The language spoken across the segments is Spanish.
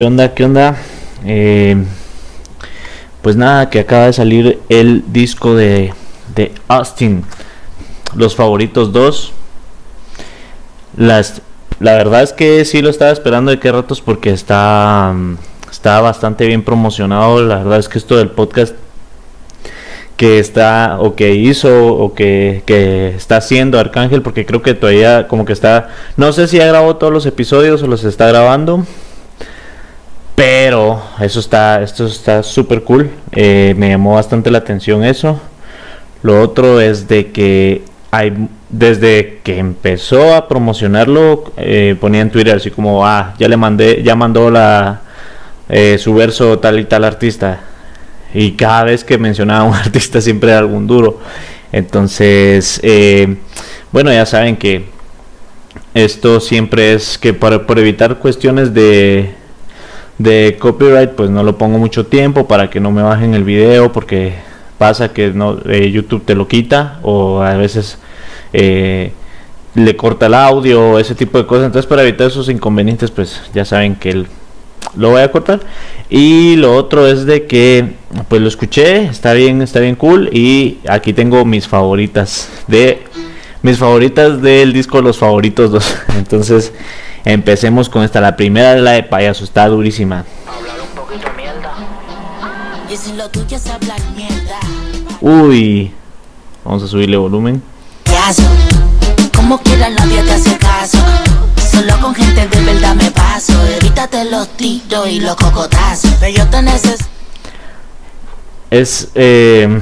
¿Qué onda? ¿Qué onda? Eh, pues nada, que acaba de salir el disco de, de Austin, Los Favoritos 2. Las, la verdad es que sí lo estaba esperando de qué ratos porque está, está bastante bien promocionado. La verdad es que esto del podcast que está o que hizo o que, que, está haciendo Arcángel porque creo que todavía como que está no sé si ha grabado todos los episodios o los está grabando pero eso está, esto está súper cool. Eh, me llamó bastante la atención eso. Lo otro es de que hay, desde que empezó a promocionarlo, eh, ponía en Twitter así como, ah, ya le mandé, ya mandó la, eh, su verso tal y tal artista. Y cada vez que mencionaba a un artista siempre era algún duro. Entonces, bueno, ya saben que esto siempre es que por evitar cuestiones de de copyright pues no lo pongo mucho tiempo para que no me bajen el video porque pasa que no eh, YouTube te lo quita o a veces eh, le corta el audio ese tipo de cosas. Entonces para evitar esos inconvenientes pues ya saben que lo voy a cortar. Y lo otro es de que pues lo escuché está bien está bien cool y aquí tengo mis favoritas de mis favoritas del disco los favoritos dos entonces Empecemos con esta, la primera de la de payaso, está durísima. Uy, vamos a subirle volumen. Como quiera nadie te hace caso. Solo con gente de verdad me paso. Evítate los tiros y los cocotazos. Pero yo te necesito. Es eh,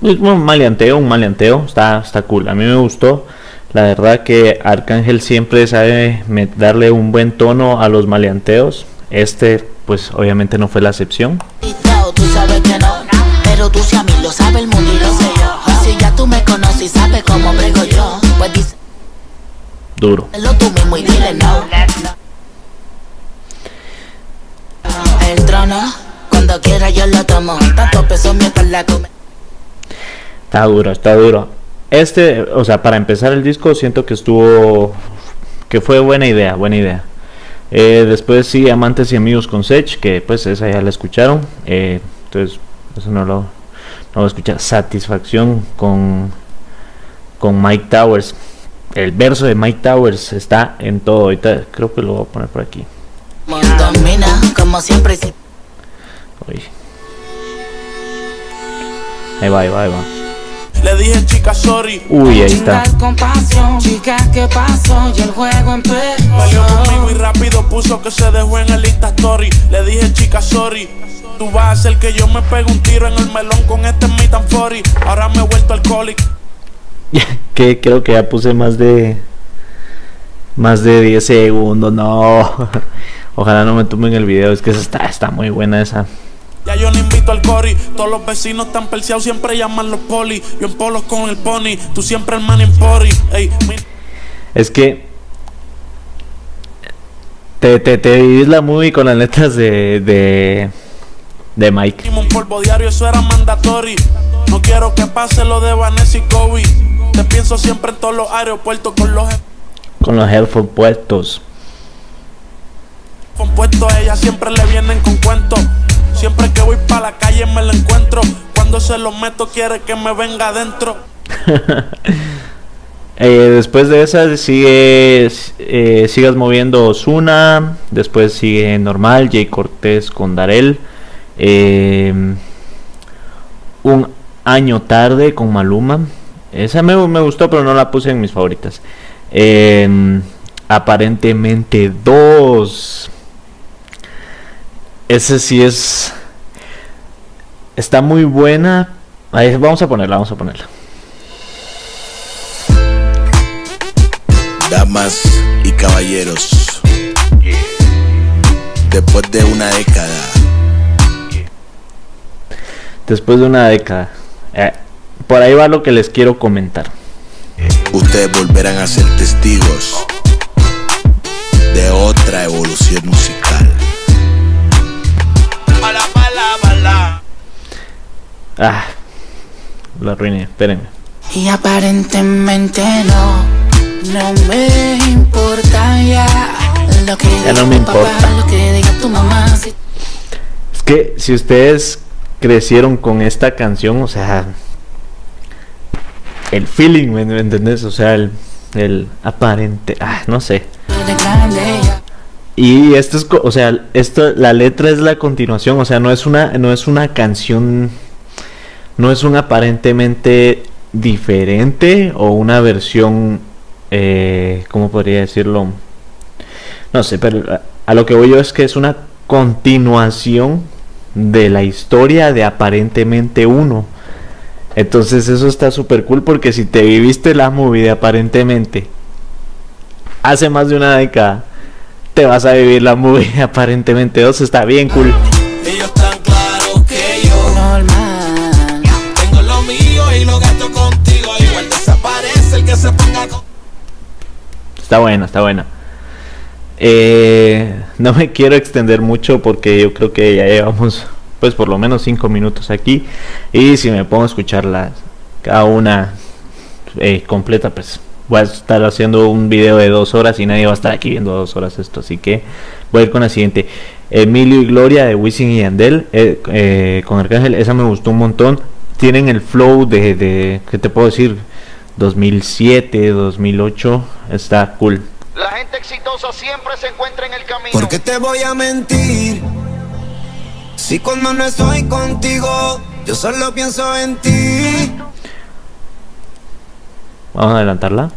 un maleanteo, un maleanteo. Está, está cool. A mí me gustó. La verdad que Arcángel siempre sabe darle un buen tono a los maleanteos. Este, pues obviamente no fue la excepción. Pues. Duro. El trono, cuando quiera yo lo tomo. Tanto peso mientras la come. Está duro, está duro. Este, o sea, para empezar el disco siento que estuvo, que fue buena idea, buena idea. Eh, después sí, Amantes y Amigos con Sech, que pues esa ya la escucharon. Eh, entonces, eso no lo, no lo escucha. Satisfacción con, con Mike Towers. El verso de Mike Towers está en todo. Ahorita creo que lo voy a poner por aquí. como siempre. Ahí va, ahí va, ahí va. Le dije chica sorry. Uy, ahí está. chica, ¿qué pasó? Y el juego empezó. Peleó conmigo y rápido puso que se dejó en el Insta Story. Le dije chica sorry. Tú vas a hacer que yo me pegue un tiro en el melón con este mi tan Ahora me he vuelto alcohólico. que creo que ya puse más de más de 10 segundos. No. Ojalá no me tumben el video, es que está está muy buena esa. Ya yo no invito al cori. Todos los vecinos están perseados, siempre llaman los poli. Yo en polos con el pony, tú siempre el man en pori. Es que te, te, te vivís la movie con las letras de, de, de Mike. Un polvo diario, eso era mandatory. No quiero que pase lo de Vanessa y Kobe. Te pienso siempre en todos los aeropuertos con los con los headphones puestos. Compuesto a ella siempre le vienen con cuentos. Siempre que voy para la calle me lo encuentro. Cuando se lo meto quiere que me venga adentro. eh, después de esa sigue eh, sigas moviendo Osuna. Después sigue normal Jay Cortés con Darel. Eh, un año tarde con Maluma. Esa me, gustó, pero no la puse en mis favoritas. Eh, aparentemente dos ese sí es. Está muy buena. Ahí, vamos a ponerla, vamos a ponerla. Damas y caballeros. Después de una década. Después de una década. Eh, por ahí va lo que les quiero comentar. Ustedes volverán a ser testigos de otra evolución musical. Ah, lo arruiné, espérenme. Y aparentemente no, no me importa ya Ya no me importa. Es que si ustedes crecieron con esta canción, o sea, el feeling, ¿me entendés? O sea, el, el aparente, ah, no sé. Y esto es, o sea, esto, la letra es la continuación, o sea, no es una, no es una canción, no es un aparentemente diferente o una versión, eh, ¿cómo podría decirlo? No sé, pero a lo que voy yo es que es una continuación de la historia de aparentemente uno. Entonces eso está súper cool porque si te viviste la movie de aparentemente hace más de una década te vas a vivir la movie aparentemente dos está bien cool. Está buena, está buena. Eh, no me quiero extender mucho porque yo creo que ya llevamos pues por lo menos 5 minutos aquí. Y si me pongo a escucharla cada una eh, completa pues voy a estar haciendo un video de dos horas y nadie va a estar aquí viendo dos horas esto. Así que voy a ir con la siguiente. Emilio y Gloria de Wisin y Andel eh, eh, con Arcángel. Esa me gustó un montón. Tienen el flow de, de ¿qué te puedo decir? 2007, 2008. Está cool. La gente exitosa siempre se encuentra en el camino. Porque te voy a mentir. Si cuando no estoy contigo, yo solo pienso en ti. Vamos a adelantarla.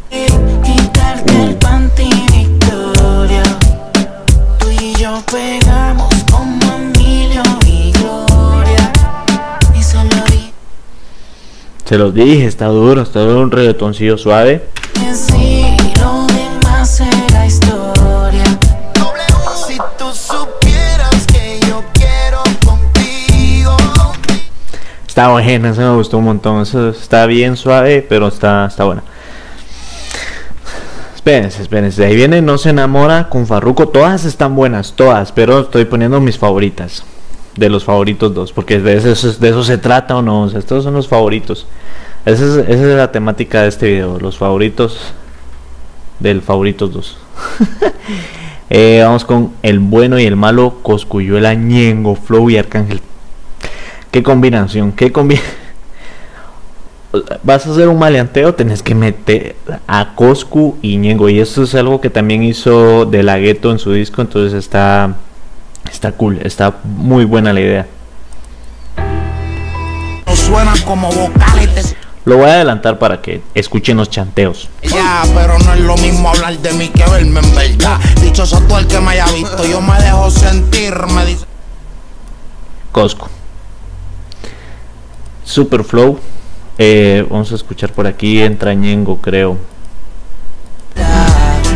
Se los dije, está duro, está duro un reggaetoncillo suave. Está buena, eso me gustó un montón. Eso está bien suave, pero está, está buena. Espérense, espérense. Ahí viene No se enamora con Farruko. Todas están buenas, todas. Pero estoy poniendo mis favoritas. De los favoritos dos. Porque de eso, de eso se trata o no. estos son los favoritos. Esa es, esa es la temática de este video. Los favoritos del favoritos 2. Eh, vamos con el bueno y el malo. Coscuyuela, Ñengo, Flow y Arcángel Qué combinación, qué combinación. Vas a hacer un maleanteo, tenés que meter a Coscu y Ñengo. Y eso es algo que también hizo De La Ghetto en su disco. Entonces está, está cool, está muy buena la idea. como Lo voy a adelantar para que escuchen los chanteos. Ya, pero no es lo mismo hablar de mí que verme en verdad. Dicho todo el que me haya visto, yo me dejo sentir, me dice. Coscu. Superflow. Eh, vamos a escuchar por aquí entra Ñengo, creo.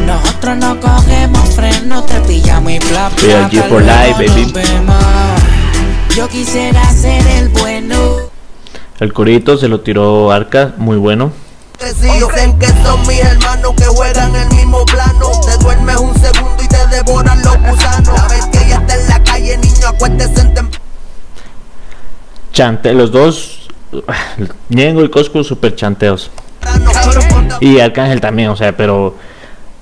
Nosotros no cogemos freno, te pillamos y bla bla. G for life, baby. Yo quisiera ser el bueno. El corito se lo tiró Arca, muy bueno. Dicen que son mis hermanos que juegan el mismo plano. Te duermes un segundo y te devoran los gusanos. La vez que ella está en la calle, niño, acuéstese en Chante, los dos Ñengo y Cosco super chanteos. Y Arcángel también, o sea, pero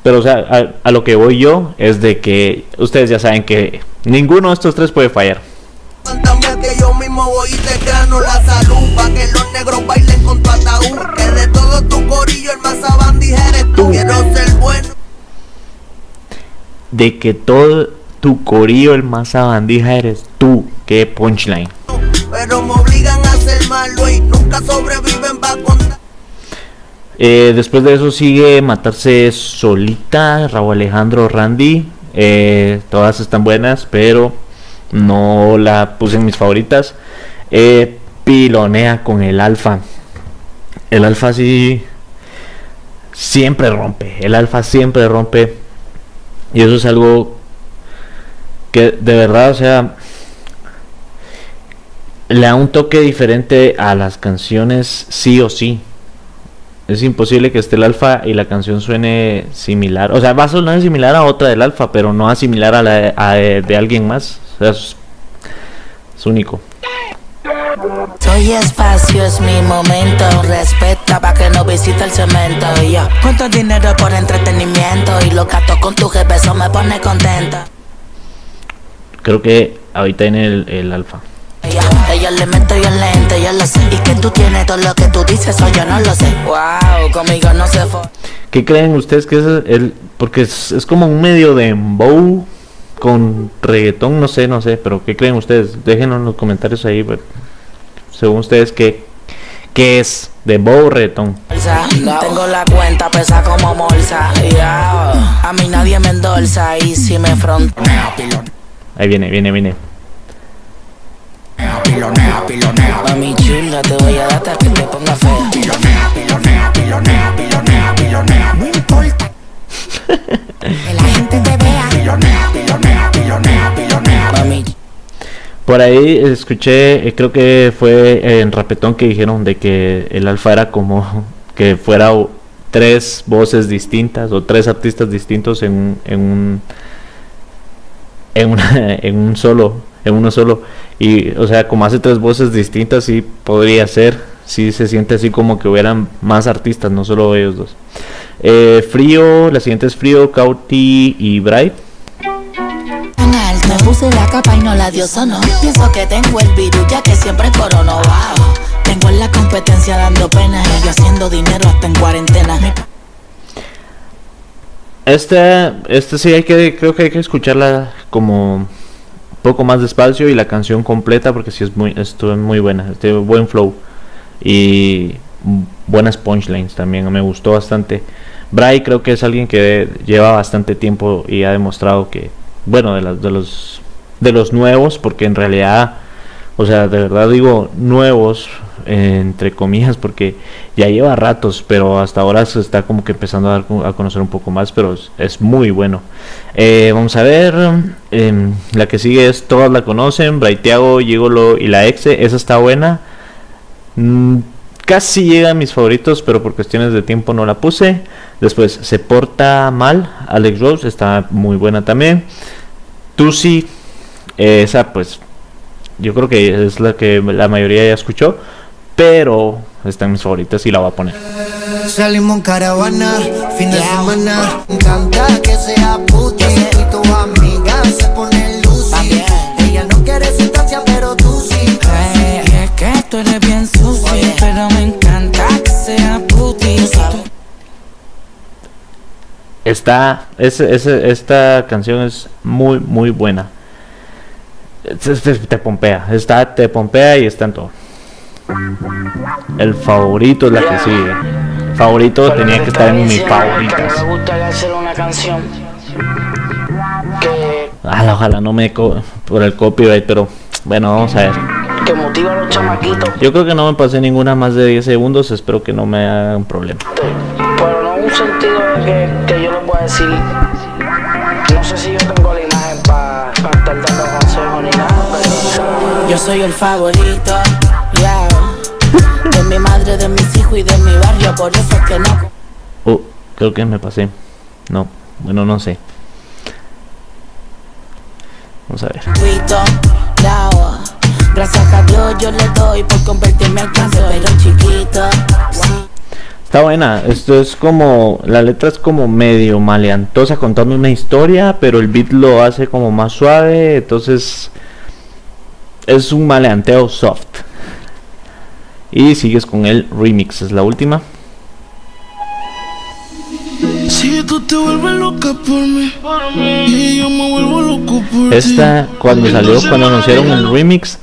pero o sea, a, lo que voy yo es de que ustedes ya saben que ninguno de estos tres puede fallar. que yo mismo voy te grano la salud pa que los negros bailen con tu ataúd que de todo tu corillo el más eres tú. Quiero ser bueno. De que todo tu corillo el más abandija eres tú qué punchline. Pero me obligan a ser malo y nunca sobreviven va eh, después de eso sigue Matarse Solita, Raúl Alejandro, Randy. Eh, todas están buenas, pero no la puse en mis favoritas. Eh, pilonea con el alfa. El alfa sí siempre rompe. El alfa siempre rompe. Y eso es algo que de verdad, o sea, le da un toque diferente a las canciones sí o sí. Es imposible que esté el alfa y la canción suene similar. O sea, va a sonar similar a otra del alfa, pero no a similar a la de, alguien más. O sea, es, único. Soy espacio, es mi momento. Respeta pa' que no visite el cemento. Y yo, cuánto dinero por entretenimiento. Y lo gato con tu jefe, eso me pone contenta. Creo que ahorita en el, el alfa. Ella, ella le meto yo el lente, yo lo sé. Y que tú tienes todo lo que tú dices, o yo no lo sé. Wow, conmigo no se fue. ¿Qué creen ustedes que es el...? Porque es, es como un medio de bow con reggaetón, no sé, no sé, pero ¿qué creen ustedes? Déjenos en los comentarios ahí, pues, según ustedes, ¿qué, qué es de bow reggaetón? bolsa. Tengo la cuenta pesa como bolsa. Yeah. A mí nadie me endorsa. Y si me frontea, Ahí viene, viene, viene. Pilonea, pilonea, Mami chula, te voy a dar hasta que te ponga fea. pilonea, pilonea, pilonea, pilonea, pilonea. No importa. Que la gente te vea. Pilonea, pilonea, pilonea, pilonea. Mami, Por ahí escuché, eh, creo que fue en Rapetón que dijeron de que el alfa era como que fuera tres voces distintas o tres artistas distintos en, un- en un en, una- en un solo, en uno solo. Y, o sea, como hace tres voces distintas, sí podría ser. Sí se siente así como que hubieran más artistas, no solo ellos dos. Eh, frío, la siguiente es Frío, Cauti y Bright. Me puse la capa y no la dio sono. Pienso que tengo el virus ya que siempre corono. Wow. Tengo en la competencia dando pena y yo haciendo dinero hasta en cuarentena. Este, este sí hay que, creo que hay que escucharla como poco más despacio y la canción completa porque sí es muy, estuvo muy buena, tiene buen flow y buenas punchlines también, me gustó bastante. Bray creo que es alguien que lleva bastante tiempo y ha demostrado que, bueno, de, las de los de los nuevos, porque en realidad, o sea, de verdad digo nuevos entre comillas, porque ya lleva ratos, pero hasta ahora se está como que empezando a, dar a conocer un poco más, pero es, es muy bueno. Eh, vamos a ver, em, la que sigue es todas la conocen, Braithiago, Gigolo y la Exe, esa está buena. Mm, casi llega a mis favoritos, pero por cuestiones de tiempo no la puse. Después se porta mal, Alex Rose está muy buena también. Tusi, eh, esa pues yo creo que es la que la mayoría ya escuchó, pero está en mis favoritas y la voy a poner. Salimos en caravana, fin de semana. Me encanta que sea puti. Tú eres bien sucio, pero me encanta que sea puti. Está, ese, ese- esta canción es muy, muy buena. Es- es- es- te pompea, está, te pompea y está en todo. El favorito es la que sigue. Favorito tenía que estar en mis favoritas. Me gustaría hacer una canción que, Ojalá, ojalá no me co por el copyright, pero bueno, vamos a ver. Que motiva a los chamaquitos, Yo creo que no me pasé ninguna más de 10 segundos, espero que no me hagan problema. pero no en un sentido de que, que yo les voy a decir. No sé si yo tengo la imagen para estar dando consejos ni nada, pero yo soy el favorito, yeah, de mi madre, de mis hijos y de mi barrio, por eso es que no. Oh, creo que me pasé. No, bueno, no sé. Vamos a ver. Yo le doy por convertirme al cáncer, pero chiquito. Está buena, esto es como, la letra es como medio maleantosa contando una historia, pero el beat lo hace como más suave, entonces es un maleanteo soft. Y sigues con el remix, es la última. Si tú te vuelves loca por mí y yo me vuelvo loco por Esta, cuando salió, cuando anunciaron el remix,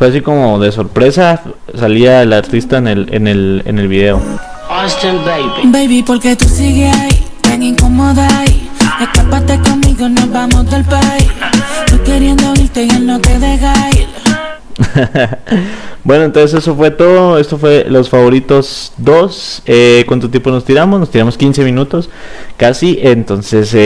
fue así como de sorpresa, salía el artista en el, en el, en el video. Austin Baby. Baby, porque tú sigues ahí, tan incómoda ahí. Escápate conmigo, nos vamos del país. Estoy queriendo irte y él no te deja ir. bueno, entonces eso fue todo. Esto fue los favoritos 2. Eh, ¿Cuánto tiempo nos tiramos? Nos tiramos 15 minutos casi. Entonces, eh,